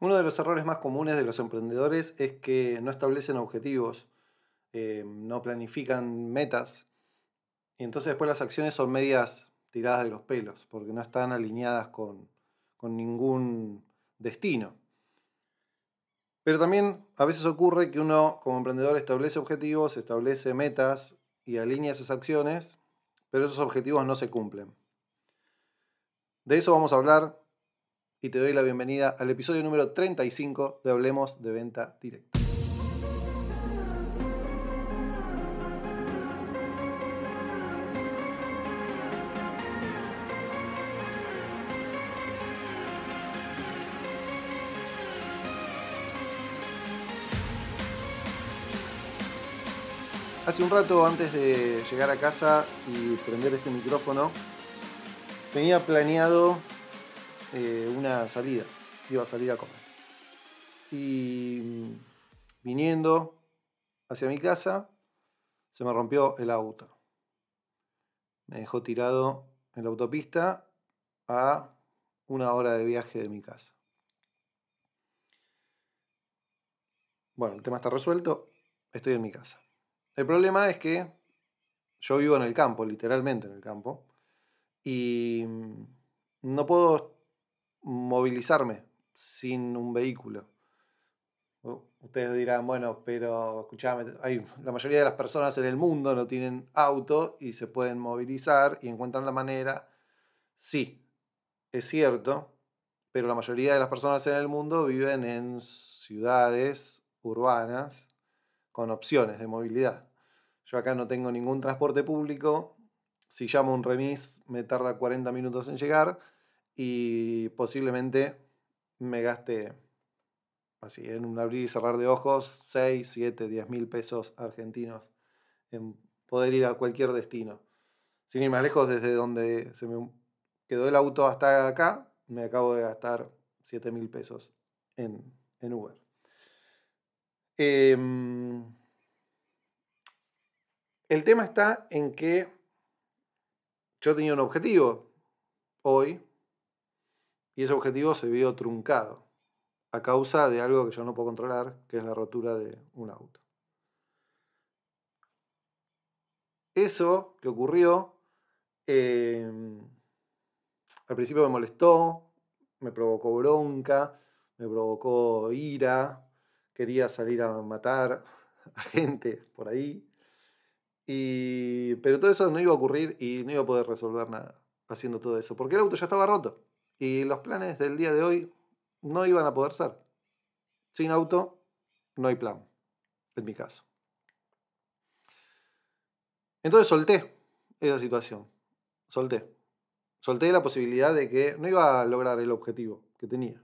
Uno de los errores más comunes de los emprendedores es que no establecen objetivos, eh, no planifican metas, y entonces después las acciones son medias tiradas de los pelos, porque no están alineadas con, con ningún destino. Pero también a veces ocurre que uno como emprendedor establece objetivos, establece metas y alinea esas acciones, pero esos objetivos no se cumplen. De eso vamos a hablar y te doy la bienvenida al episodio número 35 de Hablemos de Venta Directa. Hace un rato antes de llegar a casa y prender este micrófono, tenía planeado eh, una salida. Iba a salir a comer. Y mm, viniendo hacia mi casa, se me rompió el auto. Me dejó tirado en la autopista a una hora de viaje de mi casa. Bueno, el tema está resuelto. Estoy en mi casa. El problema es que yo vivo en el campo, literalmente en el campo, y mm, no puedo movilizarme sin un vehículo. Ustedes dirán, bueno, pero escuchame, la mayoría de las personas en el mundo no tienen auto y se pueden movilizar y encuentran la manera. Sí, es cierto, pero la mayoría de las personas en el mundo viven en ciudades urbanas con opciones de movilidad. Yo acá no tengo ningún transporte público. Si llamo un remis me tarda 40 minutos en llegar y posiblemente me gaste así en un abrir y cerrar de ojos 6, 7, 10 mil pesos argentinos en poder ir a cualquier destino. Sin ir más lejos, desde donde se me quedó el auto hasta acá, me acabo de gastar 7 mil pesos en, en Uber. Eh, el tema está en que yo tenía un objetivo hoy y ese objetivo se vio truncado a causa de algo que yo no puedo controlar, que es la rotura de un auto. Eso que ocurrió, em, al principio me molestó, me provocó bronca, me provocó ira, quería salir a matar a gente por ahí. Y, pero todo eso no iba a ocurrir y no iba a poder resolver nada haciendo todo eso, porque el auto ya estaba roto y los planes del día de hoy no iban a poder ser. Sin auto no hay plan, en mi caso. Entonces solté esa situación, solté. Solté la posibilidad de que no iba a lograr el objetivo que tenía.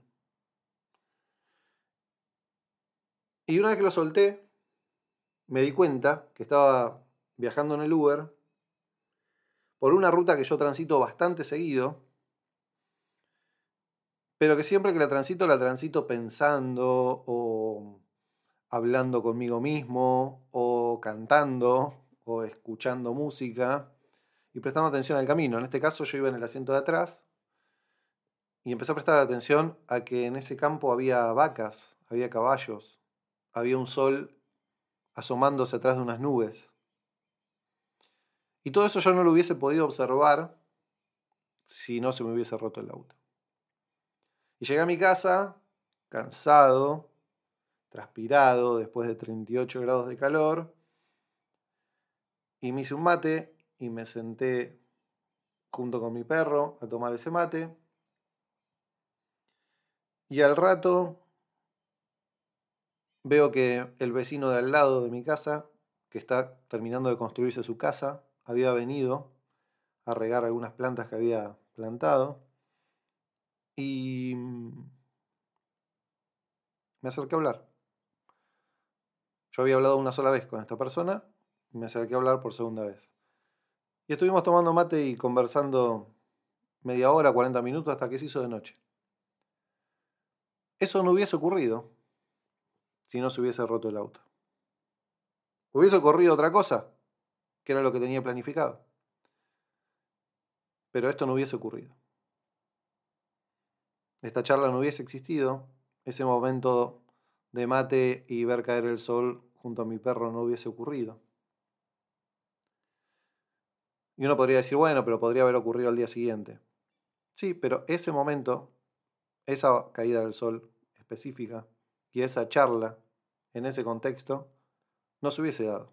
Y una vez que lo solté, me di cuenta que estaba viajando en el Uber por una ruta que yo transito bastante seguido, pero que siempre que la transito, la transito pensando o hablando conmigo mismo o cantando o escuchando música y prestando atención al camino. En este caso yo iba en el asiento de atrás y empecé a prestar atención a que en ese campo había vacas, había caballos, había un sol asomándose atrás de unas nubes. Y todo eso yo no lo hubiese podido observar si no se me hubiese roto el auto. Y llegué a mi casa cansado, transpirado, después de 38 grados de calor, y me hice un mate y me senté junto con mi perro a tomar ese mate. Y al rato veo que el vecino de al lado de mi casa, que está terminando de construirse su casa, había venido a regar algunas plantas que había plantado y mm, me acerqué a hablar. Yo había hablado una sola vez con esta persona y me acerqué a hablar por segunda vez. Y estuvimos tomando mate y conversando media hora, 40 minutos hasta que se hizo de noche. Eso no hubiese ocurrido si no se hubiese roto el auto. ¿Hubiese ocurrido otra cosa? que era lo que tenía planificado. Pero esto no hubiese ocurrido. Esta charla no hubiese existido ese momento de mate y ver caer el sol junto a mi perro no hubiese ocurrido. Y uno podría decir, bueno, pero podría haber ocurrido al día siguiente. Sí, pero ese momento, esa caída del sol específica y esa charla en ese contexto, no se hubiese dado,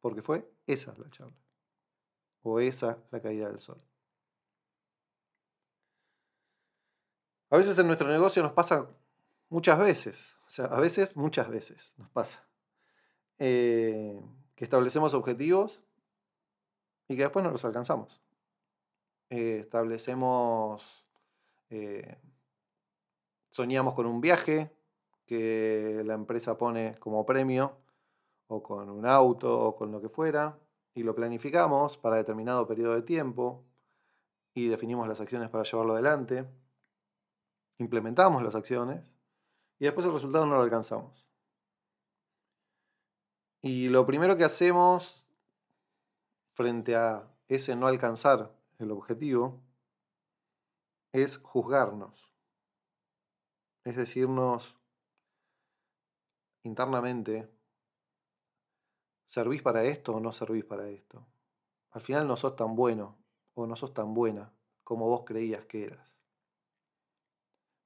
porque fue esa la charla, o esa la caída del sol. A veces en nuestro negocio nos pasa muchas veces, o sea, a veces, muchas veces nos pasa, eh, que establecemos objetivos y que después no los alcanzamos. Eh, establecemos, eh, soñamos con un viaje que la empresa pone como premio, o con un auto, o con lo que fuera, y lo planificamos para determinado periodo de tiempo, y definimos las acciones para llevarlo adelante, implementamos las acciones, y después el resultado no lo alcanzamos. Y lo primero que hacemos frente a ese no alcanzar el objetivo es juzgarnos. Es decirnos internamente, ¿servís para esto o no servís para esto? Al final no sos tan bueno o no sos tan buena como vos creías que eras.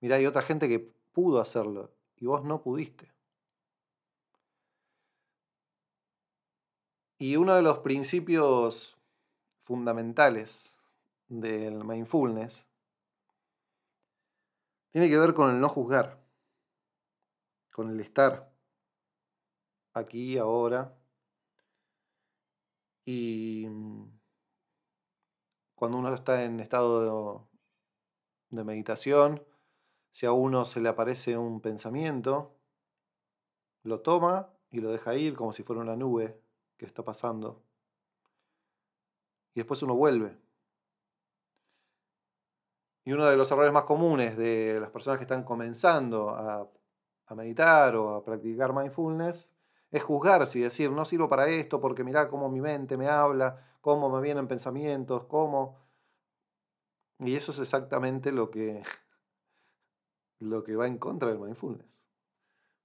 Mirá, hay otra gente que pudo hacerlo y vos no pudiste. Y uno de los principios fundamentales del mindfulness tiene que ver con el no juzgar, con el estar aquí, ahora. Y cuando uno está en estado de, de meditación, si a uno se le aparece un pensamiento, lo toma y lo deja ir como si fuera una nube que está pasando. Y después uno vuelve. Y uno de los errores más comunes de las personas que están comenzando a, meditar o a practicar mindfulness es juzgarse y decir, no sirvo para esto porque mirá cómo mi mente me habla, cómo me vienen pensamientos, cómo... Y eso es exactamente lo que, lo que va en contra del mindfulness.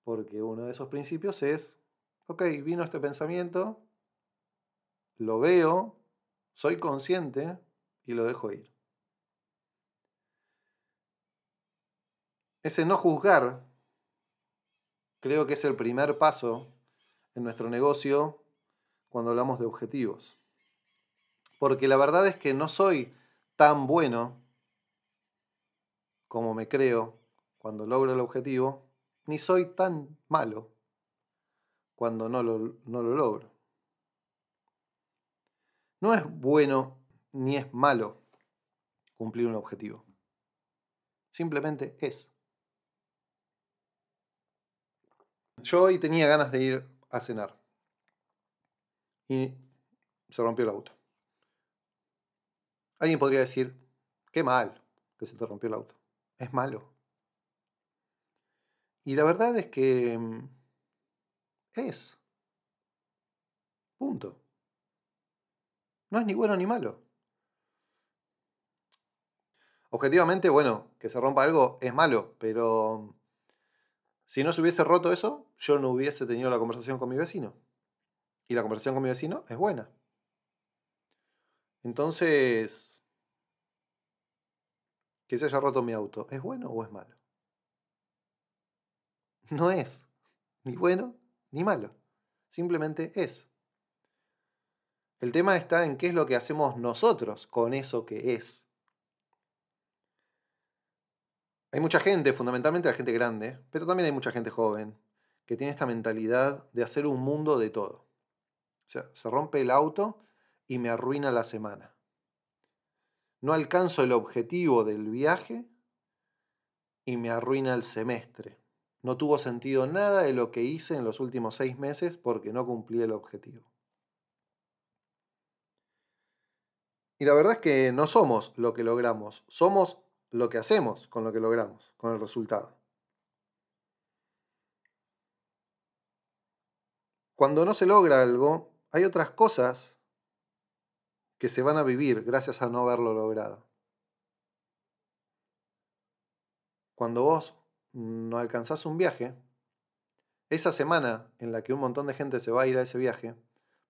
Porque uno de esos principios es, ok, vino este pensamiento, lo veo, soy consciente y lo dejo ir. Ese no juzgar creo que es el primer paso en nuestro negocio cuando hablamos de objetivos. Porque la verdad es que no soy tan bueno como me creo cuando logro el objetivo, ni soy tan malo cuando no lo, no lo logro. No es bueno ni es malo cumplir un objetivo. Simplemente es. Yo hoy tenía ganas de ir a cenar. Y se rompió el auto. Alguien podría decir, qué mal que se te rompió el auto. Es malo. Y la verdad es que mm, es. Punto. No es ni bueno ni malo. Objetivamente, bueno, que se rompa algo es malo, pero si no se hubiese roto eso, yo no hubiese tenido la conversación con mi vecino. Y la conversación con mi vecino es buena. Entonces, que se haya roto mi auto, ¿es bueno o es malo? No es ni bueno ni malo. Simplemente es. El tema está en qué es lo que hacemos nosotros con eso que es. Hay mucha gente, fundamentalmente la gente grande, pero también hay mucha gente joven, que tiene esta mentalidad de hacer un mundo de todo. O sea, se rompe el auto y me arruina la semana. No alcanzo el objetivo del viaje y me arruina el semestre. No tuvo sentido nada de lo que hice en los últimos seis meses porque no cumplí el objetivo. Y la verdad es que no somos lo que logramos, somos lo que hacemos con lo que logramos, con el resultado. Cuando no se logra algo, hay otras cosas que se van a vivir gracias a no haberlo logrado. Cuando vos no alcanzás un viaje, esa semana en la que un montón de gente se va a ir a ese viaje,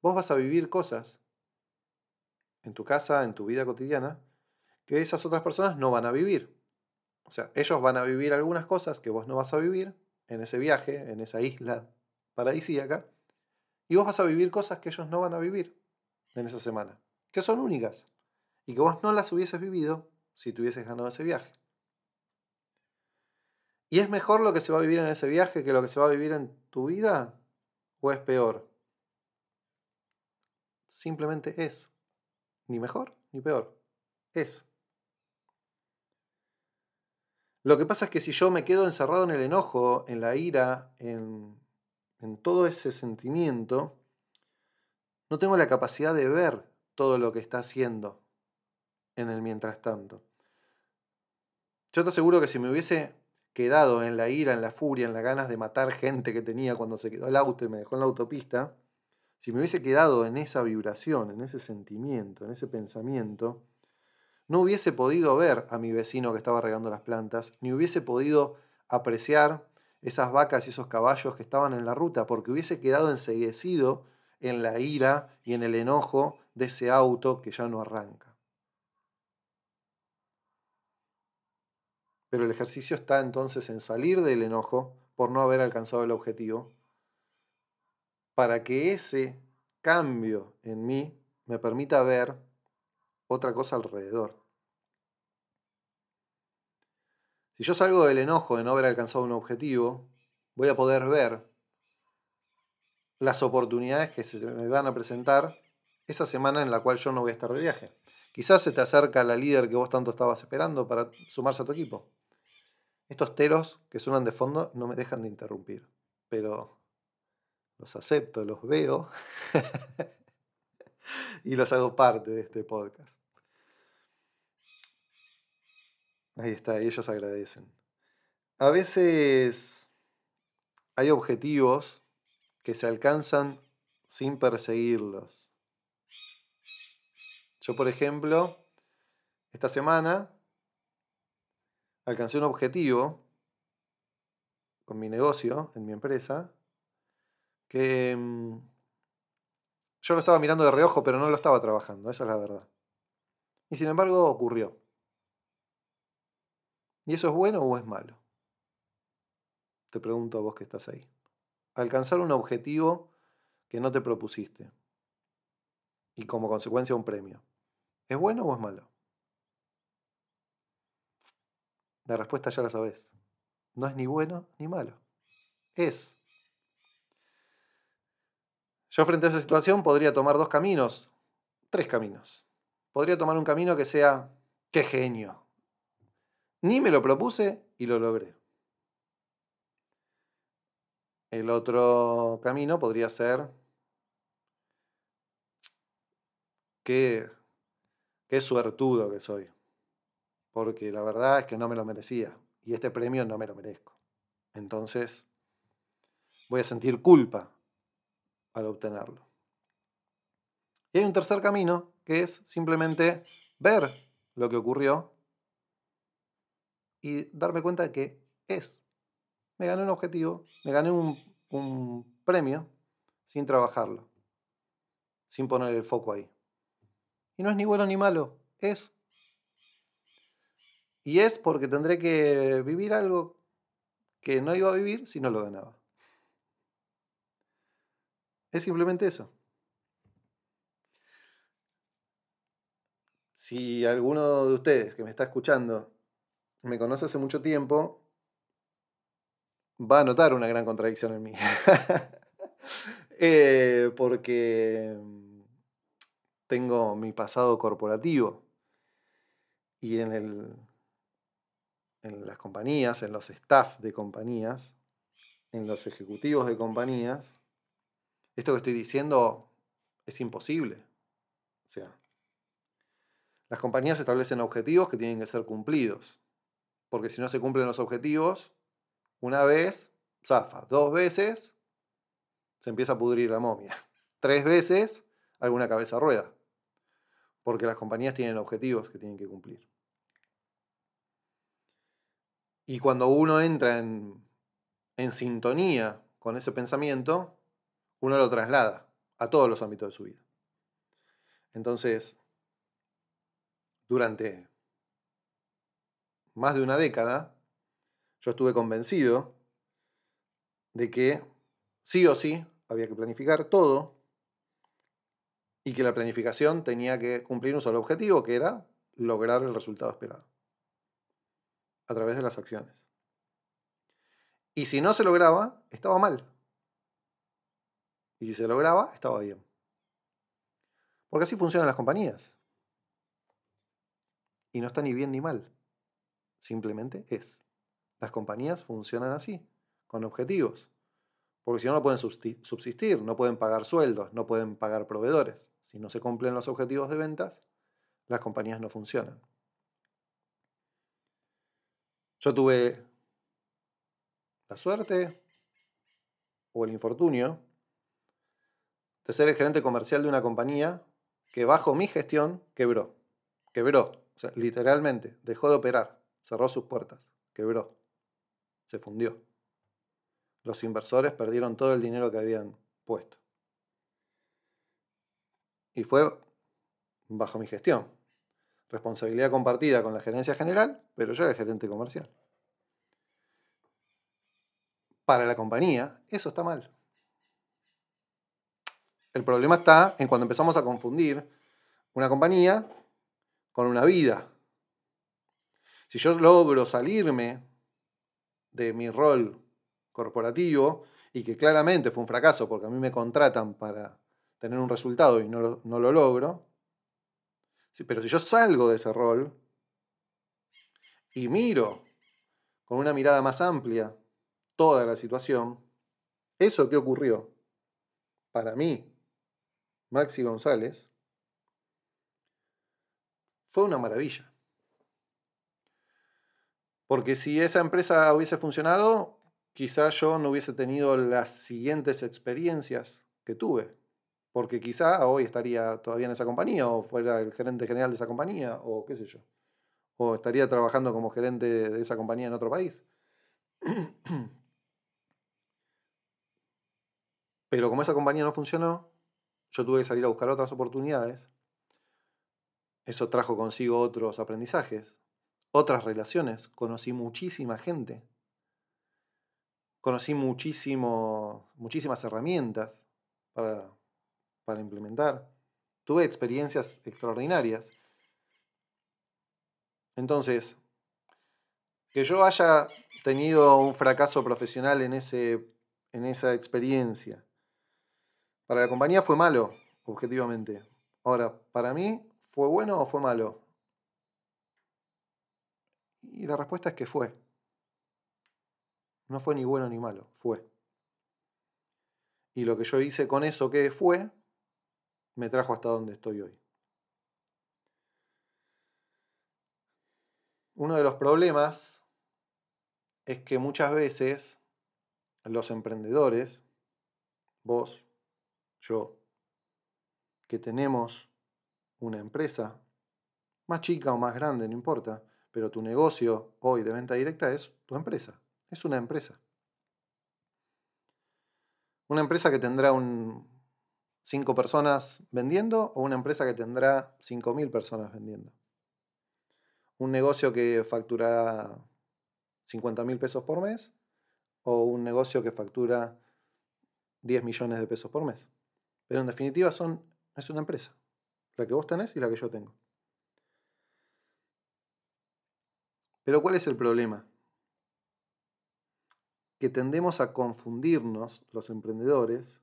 vos vas a vivir cosas en tu casa, en tu vida cotidiana, que esas otras personas no van a vivir. O sea, ellos van a vivir algunas cosas que vos no vas a vivir en ese viaje, en esa isla paradisíaca, y vos vas a vivir cosas que ellos no van a vivir en esa semana, que son únicas, y que vos no las hubieses vivido si tuvieses ganado ese viaje. ¿Y es mejor lo que se va a vivir en ese viaje que lo que se va a vivir en tu vida? ¿O es peor? Simplemente es. Ni mejor ni peor. Es. Lo que pasa es que si yo me quedo encerrado en el enojo, en la ira, en, en todo ese sentimiento, no tengo la capacidad de ver todo lo que está haciendo en el mientras tanto. Yo te aseguro que si me hubiese quedado en la ira, en la furia, en las ganas de matar gente que tenía cuando se quedó el auto y me dejó en la autopista, si me hubiese quedado en esa vibración, en ese sentimiento, en ese pensamiento, no hubiese podido ver a mi vecino que estaba regando las plantas, ni hubiese podido apreciar esas vacas y esos caballos que estaban en la ruta, porque hubiese quedado enseguecido en la ira y en el enojo de ese auto que ya no arranca. Pero el ejercicio está entonces en salir del enojo por no haber alcanzado el objetivo, para que ese cambio en mí me permita ver otra cosa alrededor. Si yo salgo del enojo de no haber alcanzado un objetivo, voy a poder ver las oportunidades que se me van a presentar esa semana en la cual yo no voy a estar de viaje. Quizás se te acerca la líder que vos tanto estabas esperando para sumarse a tu equipo. Estos teros que suenan de fondo no me dejan de interrumpir, pero los acepto, los veo y los hago parte de este podcast. Ahí está, y ellos agradecen. A veces hay objetivos que se alcanzan sin perseguirlos. Yo, por ejemplo, esta semana alcancé un objetivo con mi negocio, en mi empresa, que mm, yo lo estaba mirando de reojo, pero no lo estaba trabajando, esa es la verdad. Y sin embargo ocurrió. ¿Y eso es bueno o es malo? Te pregunto a vos que estás ahí. Alcanzar un objetivo que no te propusiste y como consecuencia un premio. ¿Es bueno o es malo? La respuesta ya la sabes. No es ni bueno ni malo. Es. Yo frente a esa situación podría tomar dos caminos, tres caminos. Podría tomar un camino que sea, qué genio, ni me lo propuse y lo logré. El otro camino podría ser qué, qué suertudo que soy. Porque la verdad es que no me lo merecía. Y este premio no me lo merezco. Entonces voy a sentir culpa al obtenerlo. Y hay un tercer camino que es simplemente ver lo que ocurrió y darme cuenta de que es. Me gané un objetivo, me gané un, un premio sin trabajarlo, sin poner el foco ahí. Y no es ni bueno ni malo, es. Y es porque tendré que vivir algo que no iba a vivir si no lo ganaba. Es simplemente eso. Si alguno de ustedes que me está escuchando me conoce hace mucho tiempo, va a notar una gran contradicción en mí. Eh, porque tengo mi pasado corporativo y en, el, en las compañías, en los staff de compañías, en los ejecutivos de compañías, esto que estoy diciendo es imposible. O sea, las compañías establecen objetivos que tienen que ser cumplidos porque si no se cumplen los objetivos, una vez, zafa, dos veces, se empieza a pudrir la momia. Tres veces, alguna cabeza rueda, porque las compañías tienen objetivos que tienen que cumplir. Y cuando uno entra en, en sintonía con ese pensamiento, uno lo traslada a todos los ámbitos de su vida. Entonces, durante más de una década, yo estuve convencido de que sí o sí había que planificar todo y que la planificación tenía que cumplir un solo objetivo, que era lograr el resultado esperado a través de las acciones. Y si no se lograba, estaba mal. Y si se lograba, estaba bien. Porque así funcionan las compañías. Y no está ni bien ni mal. Simplemente es. Las compañías funcionan así, con objetivos. Porque si no, no pueden subsistir, no pueden pagar sueldos, no pueden pagar proveedores. Si no se cumplen los objetivos de ventas, las compañías no funcionan. Yo tuve la suerte o el infortunio de ser el gerente comercial de una compañía que bajo mi gestión quebró. Quebró, o sea, literalmente, dejó de operar, cerró sus puertas, quebró, se fundió. Los inversores perdieron todo el dinero que habían puesto. Y fue bajo mi gestión. Responsabilidad compartida con la gerencia general, pero yo era el gerente comercial. Para la compañía, eso está mal. El problema está en cuando empezamos a confundir una compañía con una vida. Si yo logro salirme de mi rol corporativo y que claramente fue un fracaso porque a mí me contratan para tener un resultado y no lo, logro, pero si yo salgo de ese rol y miro con una mirada más amplia toda la situación, eso que ocurrió para mí Maxi González, fue una maravilla. Porque si esa empresa hubiese funcionado, quizá yo no hubiese tenido las siguientes experiencias que tuve. Porque quizá hoy estaría todavía en esa compañía, o fuera el gerente general de esa compañía, o qué sé yo. O estaría trabajando como gerente de esa compañía en otro país. Pero como esa compañía no funcionó, yo tuve que salir a buscar otras oportunidades. Eso trajo consigo otros aprendizajes, otras relaciones. Conocí muchísima gente. Conocí muchísimo, muchísimas herramientas para, para implementar. Tuve experiencias extraordinarias. Entonces, que yo haya tenido un fracaso profesional en, ese, en esa experiencia, para la compañía fue malo, objetivamente. Ahora, para mí, ¿fue bueno o fue malo? Y la respuesta es que fue. No fue ni bueno ni malo, fue. Y lo que yo hice con eso que fue, me trajo hasta donde estoy hoy. Uno de los problemas es que muchas veces los emprendedores, vos, yo, que tenemos una empresa, más chica o más grande, no importa, pero tu negocio hoy de venta directa es tu empresa, es una empresa. Una empresa que tendrá un, cinco personas vendiendo o una empresa que tendrá 5.000 personas vendiendo. Un negocio que factura 50 mil pesos por mes o un negocio que factura 10 millones de pesos por mes. Pero en definitiva son, es una empresa. La que vos tenés y la que yo tengo. Pero ¿cuál es el problema? Que tendemos a confundirnos los emprendedores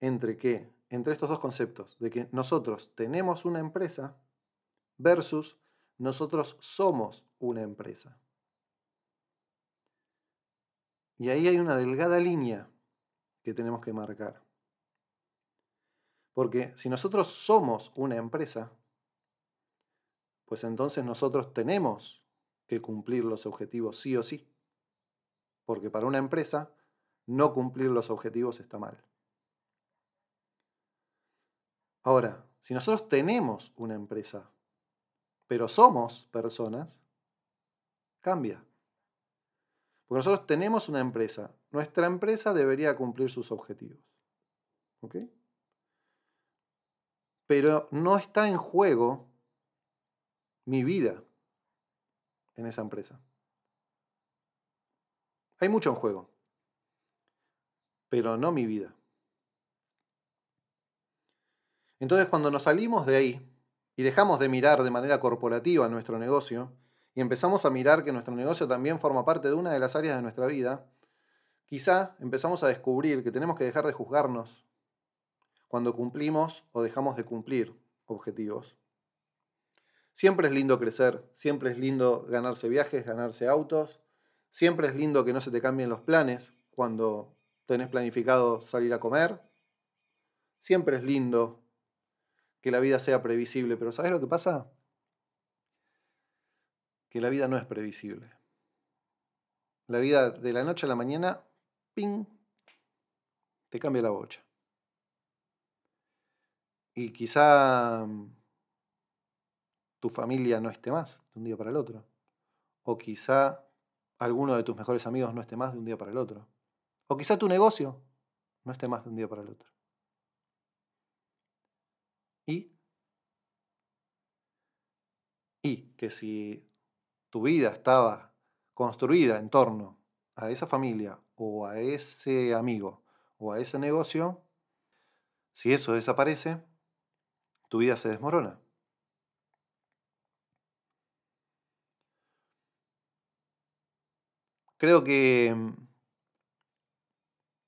entre qué? Entre estos dos conceptos, de que nosotros tenemos una empresa versus nosotros somos una empresa. Y ahí hay una delgada línea que tenemos que marcar. Porque si nosotros somos una empresa, pues entonces nosotros tenemos que cumplir los objetivos sí o sí. Porque para una empresa no cumplir los objetivos está mal. Ahora, si nosotros tenemos una empresa, pero somos personas, cambia. Porque nosotros tenemos una empresa. Nuestra empresa debería cumplir sus objetivos. ¿Ok? Pero no está en juego mi vida en esa empresa. Hay mucho en juego, pero no mi vida. Entonces cuando nos salimos de ahí y dejamos de mirar de manera corporativa nuestro negocio y empezamos a mirar que nuestro negocio también forma parte de una de las áreas de nuestra vida, quizá empezamos a descubrir que tenemos que dejar de juzgarnos cuando cumplimos o dejamos de cumplir objetivos. Siempre es lindo crecer, siempre es lindo ganarse viajes, ganarse autos, siempre es lindo que no se te cambien los planes cuando tenés planificado salir a comer, siempre es lindo que la vida sea previsible, pero ¿sabes lo que pasa? Que la vida no es previsible. La vida de la noche a la mañana, ping, te cambia la bocha. Y quizá tu familia no esté más de un día para el otro. O quizá alguno de tus mejores amigos no esté más de un día para el otro. O quizá tu negocio no esté más de un día para el otro. Y, y que si tu vida estaba construida en torno a esa familia o a ese amigo o a ese negocio, si eso desaparece, tu vida se desmorona. Creo que mm,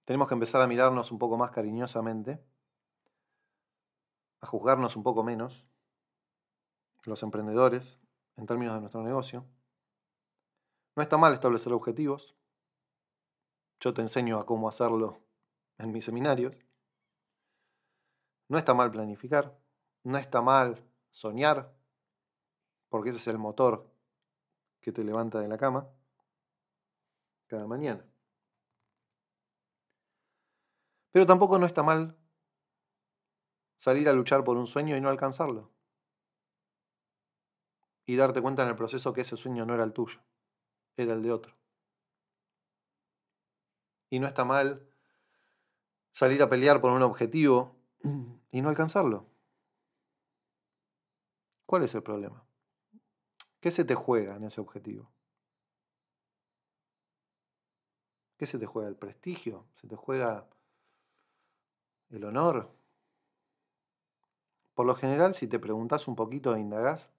tenemos que empezar a mirarnos un poco más cariñosamente a juzgarnos un poco menos, los emprendedores, en términos de nuestro negocio. No está mal establecer objetivos. Yo te enseño a cómo hacerlo en mis seminarios. No está mal planificar. No está mal soñar, porque ese es el motor que te levanta de la cama cada mañana. Pero tampoco no está mal salir a luchar por un sueño y no alcanzarlo. Y darte cuenta en el proceso que ese sueño no era el tuyo, era el de otro. Y no está mal salir a pelear por un objetivo y no alcanzarlo. ¿Cuál es el problema? ¿Qué se te juega en ese objetivo? ¿Qué se te juega? ¿El prestigio? ¿Se te juega el honor? Por lo general, si te preguntas un poquito e indagás,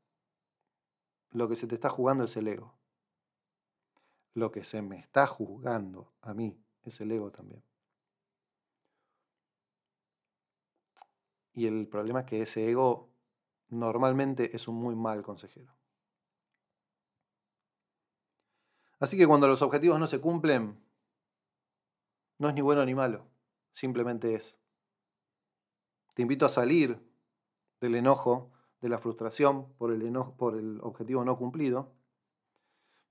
lo que se te está jugando es el ego. Lo que se me está juzgando a mí es el ego también. Y el problema es que ese ego normalmente es un muy mal consejero. Así que cuando los objetivos no se cumplen, no es ni bueno ni malo, simplemente es. Te invito a salir del enojo, de la frustración por el, enojo, por el objetivo no cumplido,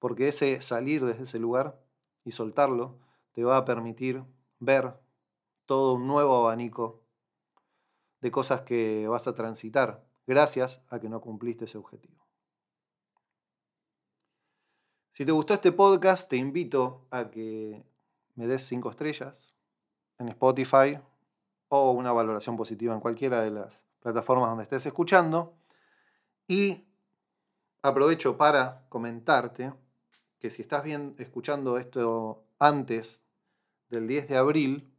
porque ese salir desde ese lugar y soltarlo te va a permitir ver todo un nuevo abanico de cosas que vas a transitar gracias a que no cumpliste ese objetivo. Si te gustó este podcast, te invito a que me des cinco estrellas en Spotify o una valoración positiva en cualquiera de las plataformas donde estés escuchando. Y aprovecho para comentarte que si estás bien escuchando esto antes del 10 de abril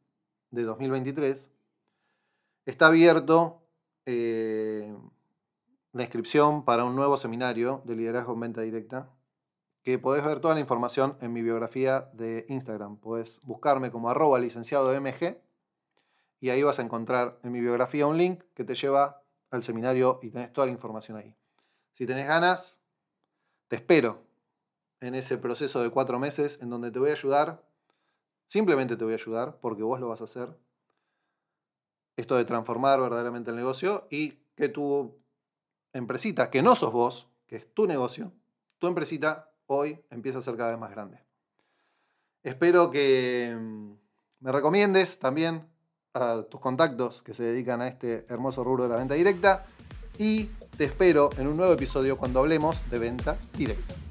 de 2023, está abierto eh, la inscripción para un nuevo seminario de liderazgo en venta directa, que podés ver toda la información en mi biografía de Instagram. Podés buscarme como arroba licenciado MG y ahí vas a encontrar en mi biografía un link que te lleva al seminario y tenés toda la información ahí. Si tenés ganas, te espero en ese proceso de cuatro meses en donde te voy a ayudar, simplemente te voy a ayudar porque vos lo vas a hacer, esto de transformar verdaderamente el negocio y que tu empresita, que no sos vos, que es tu negocio, tu empresita hoy empieza a ser cada vez más grande. Espero que mm, me recomiendes también a tus contactos que se dedican a este hermoso rubro de la venta directa y te espero en un nuevo episodio cuando hablemos de venta directa.